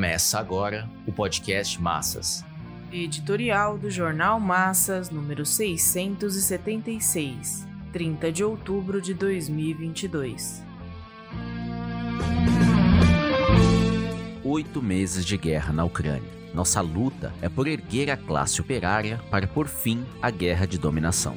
Começa agora o podcast Massas. Editorial do Jornal Massas, número 676, 30 de outubro de 2022. Oito meses de guerra na Ucrânia. Nossa luta é por erguer a classe operária para por fim a guerra de dominação.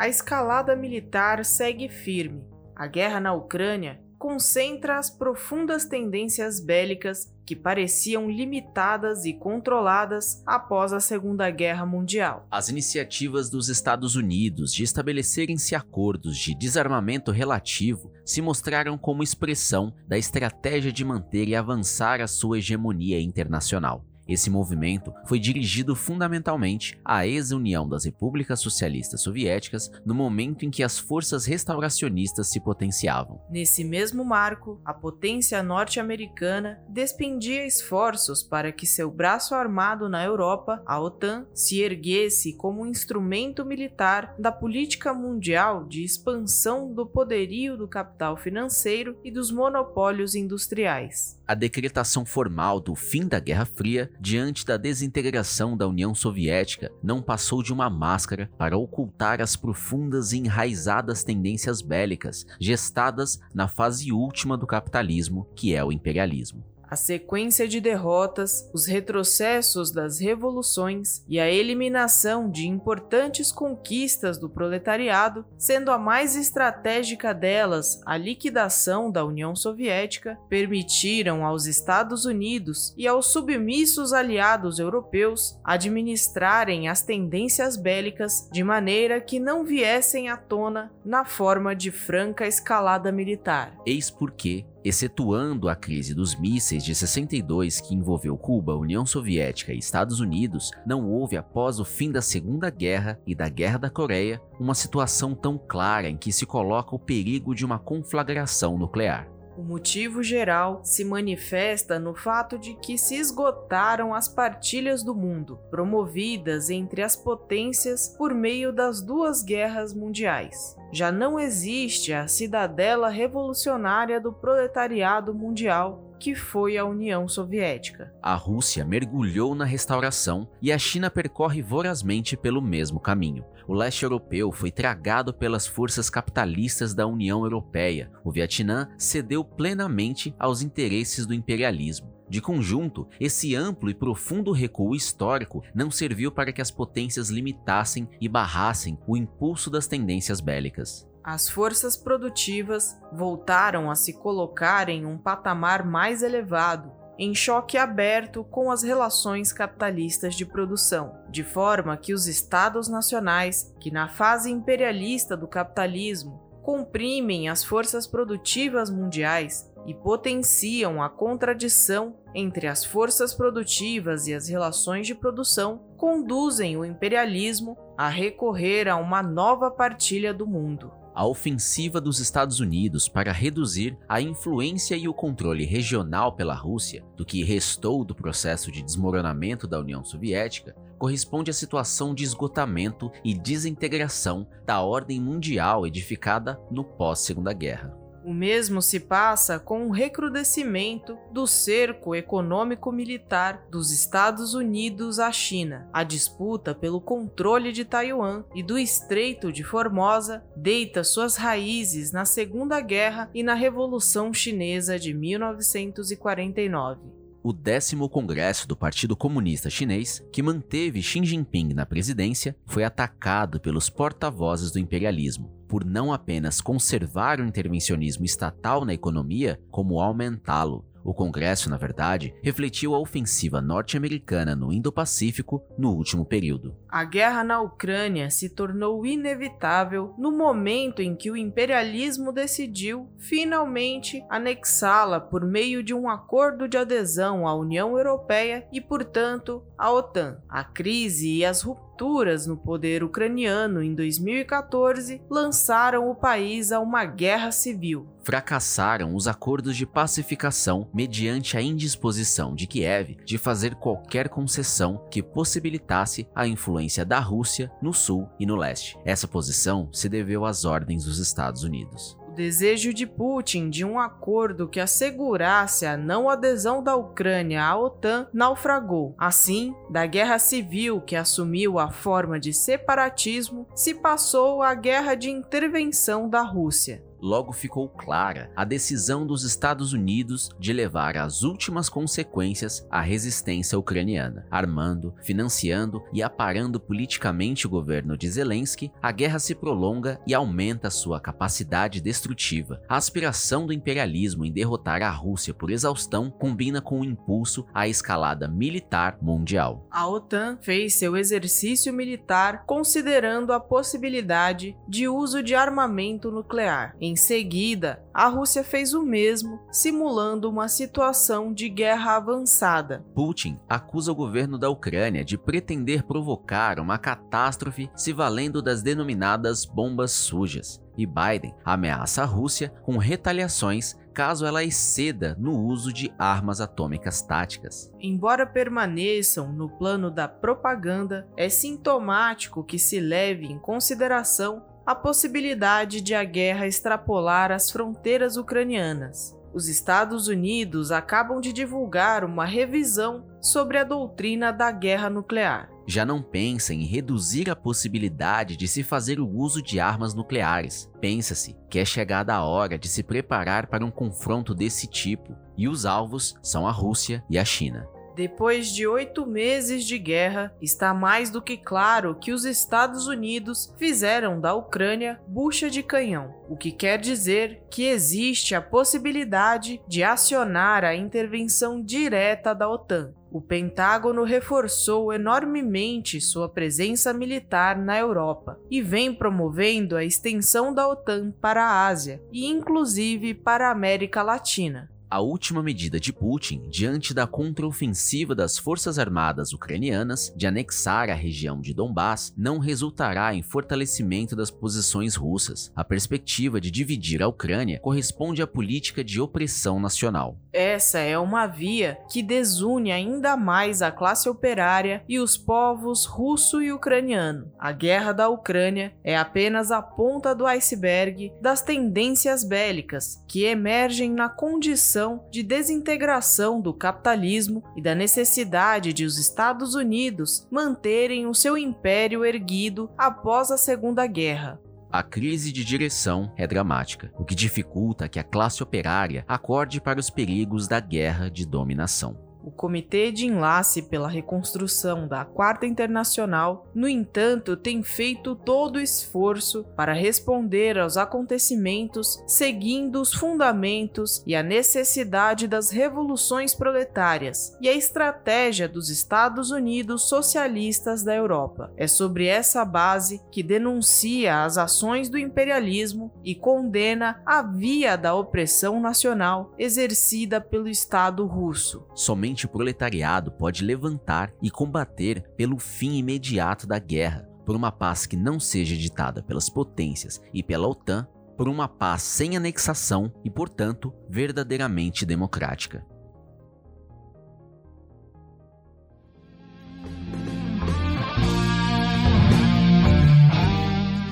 A escalada militar segue firme. A guerra na Ucrânia concentra as profundas tendências bélicas que pareciam limitadas e controladas após a Segunda Guerra Mundial. As iniciativas dos Estados Unidos de estabelecerem-se acordos de desarmamento relativo se mostraram como expressão da estratégia de manter e avançar a sua hegemonia internacional. Esse movimento foi dirigido fundamentalmente à ex-União das Repúblicas Socialistas Soviéticas no momento em que as forças restauracionistas se potenciavam. Nesse mesmo marco, a potência norte-americana despendia esforços para que seu braço armado na Europa, a OTAN, se erguesse como um instrumento militar da política mundial de expansão do poderio do capital financeiro e dos monopólios industriais a decretação formal do fim da Guerra Fria diante da desintegração da União Soviética não passou de uma máscara para ocultar as profundas e enraizadas tendências bélicas gestadas na fase última do capitalismo, que é o imperialismo a sequência de derrotas, os retrocessos das revoluções e a eliminação de importantes conquistas do proletariado, sendo a mais estratégica delas a liquidação da União Soviética, permitiram aos Estados Unidos e aos submissos aliados europeus administrarem as tendências bélicas de maneira que não viessem à tona na forma de franca escalada militar. Eis porque Excetuando a crise dos mísseis de 62 que envolveu Cuba, União Soviética e Estados Unidos, não houve após o fim da Segunda Guerra e da Guerra da Coreia uma situação tão clara em que se coloca o perigo de uma conflagração nuclear. O motivo geral se manifesta no fato de que se esgotaram as partilhas do mundo, promovidas entre as potências por meio das duas guerras mundiais. Já não existe a cidadela revolucionária do proletariado mundial que foi a União Soviética. A Rússia mergulhou na restauração e a China percorre vorazmente pelo mesmo caminho. O leste europeu foi tragado pelas forças capitalistas da União Europeia. O Vietnã cedeu plenamente aos interesses do imperialismo. De conjunto, esse amplo e profundo recuo histórico não serviu para que as potências limitassem e barrassem o impulso das tendências bélicas. As forças produtivas voltaram a se colocar em um patamar mais elevado, em choque aberto com as relações capitalistas de produção, de forma que os estados nacionais, que na fase imperialista do capitalismo comprimem as forças produtivas mundiais e potenciam a contradição entre as forças produtivas e as relações de produção, conduzem o imperialismo a recorrer a uma nova partilha do mundo a ofensiva dos Estados Unidos para reduzir a influência e o controle regional pela Rússia do que restou do processo de desmoronamento da União Soviética corresponde à situação de esgotamento e desintegração da ordem mundial edificada no pós-Segunda Guerra. O mesmo se passa com o recrudescimento do cerco econômico-militar dos Estados Unidos à China. A disputa pelo controle de Taiwan e do Estreito de Formosa deita suas raízes na Segunda Guerra e na Revolução Chinesa de 1949 o décimo congresso do Partido Comunista Chinês, que manteve Xi Jinping na presidência, foi atacado pelos porta-vozes do imperialismo por não apenas conservar o intervencionismo estatal na economia, como aumentá-lo. O Congresso, na verdade, refletiu a ofensiva norte-americana no Indo-Pacífico no último período. A guerra na Ucrânia se tornou inevitável no momento em que o imperialismo decidiu finalmente anexá-la por meio de um acordo de adesão à União Europeia e, portanto, à OTAN. A crise e as rupturas fraturas no poder ucraniano em 2014 lançaram o país a uma guerra civil. Fracassaram os acordos de pacificação mediante a indisposição de Kiev de fazer qualquer concessão que possibilitasse a influência da Rússia no sul e no leste. Essa posição se deveu às ordens dos Estados Unidos. O desejo de Putin de um acordo que assegurasse a não adesão da Ucrânia à OTAN naufragou. Assim, da guerra civil que assumiu a forma de separatismo, se passou à guerra de intervenção da Rússia logo ficou clara a decisão dos Estados Unidos de levar às últimas consequências a resistência ucraniana, armando, financiando e aparando politicamente o governo de Zelensky, a guerra se prolonga e aumenta sua capacidade destrutiva. A aspiração do imperialismo em derrotar a Rússia por exaustão combina com o impulso à escalada militar mundial. A OTAN fez seu exercício militar considerando a possibilidade de uso de armamento nuclear. Em seguida, a Rússia fez o mesmo, simulando uma situação de guerra avançada. Putin acusa o governo da Ucrânia de pretender provocar uma catástrofe se valendo das denominadas bombas sujas. E Biden ameaça a Rússia com retaliações caso ela exceda no uso de armas atômicas táticas. Embora permaneçam no plano da propaganda, é sintomático que se leve em consideração a possibilidade de a guerra extrapolar as fronteiras ucranianas. Os Estados Unidos acabam de divulgar uma revisão sobre a doutrina da guerra nuclear. Já não pensa em reduzir a possibilidade de se fazer o uso de armas nucleares. Pensa-se que é chegada a hora de se preparar para um confronto desse tipo, e os alvos são a Rússia e a China. Depois de oito meses de guerra, está mais do que claro que os Estados Unidos fizeram da Ucrânia bucha de canhão, o que quer dizer que existe a possibilidade de acionar a intervenção direta da OTAN. O Pentágono reforçou enormemente sua presença militar na Europa e vem promovendo a extensão da OTAN para a Ásia e, inclusive, para a América Latina. A última medida de Putin, diante da contraofensiva das forças armadas ucranianas de anexar a região de Donbass, não resultará em fortalecimento das posições russas. A perspectiva de dividir a Ucrânia corresponde à política de opressão nacional. Essa é uma via que desune ainda mais a classe operária e os povos russo e ucraniano. A guerra da Ucrânia é apenas a ponta do iceberg das tendências bélicas que emergem na condição de desintegração do capitalismo e da necessidade de os Estados Unidos manterem o seu império erguido após a Segunda Guerra. A crise de direção é dramática, o que dificulta que a classe operária acorde para os perigos da guerra de dominação. O Comitê de Enlace pela Reconstrução da Quarta Internacional, no entanto, tem feito todo o esforço para responder aos acontecimentos seguindo os fundamentos e a necessidade das revoluções proletárias e a estratégia dos Estados Unidos socialistas da Europa. É sobre essa base que denuncia as ações do imperialismo e condena a via da opressão nacional exercida pelo Estado russo. Somente somente o proletariado pode levantar e combater pelo fim imediato da guerra, por uma paz que não seja ditada pelas potências e pela OTAN, por uma paz sem anexação e, portanto, verdadeiramente democrática.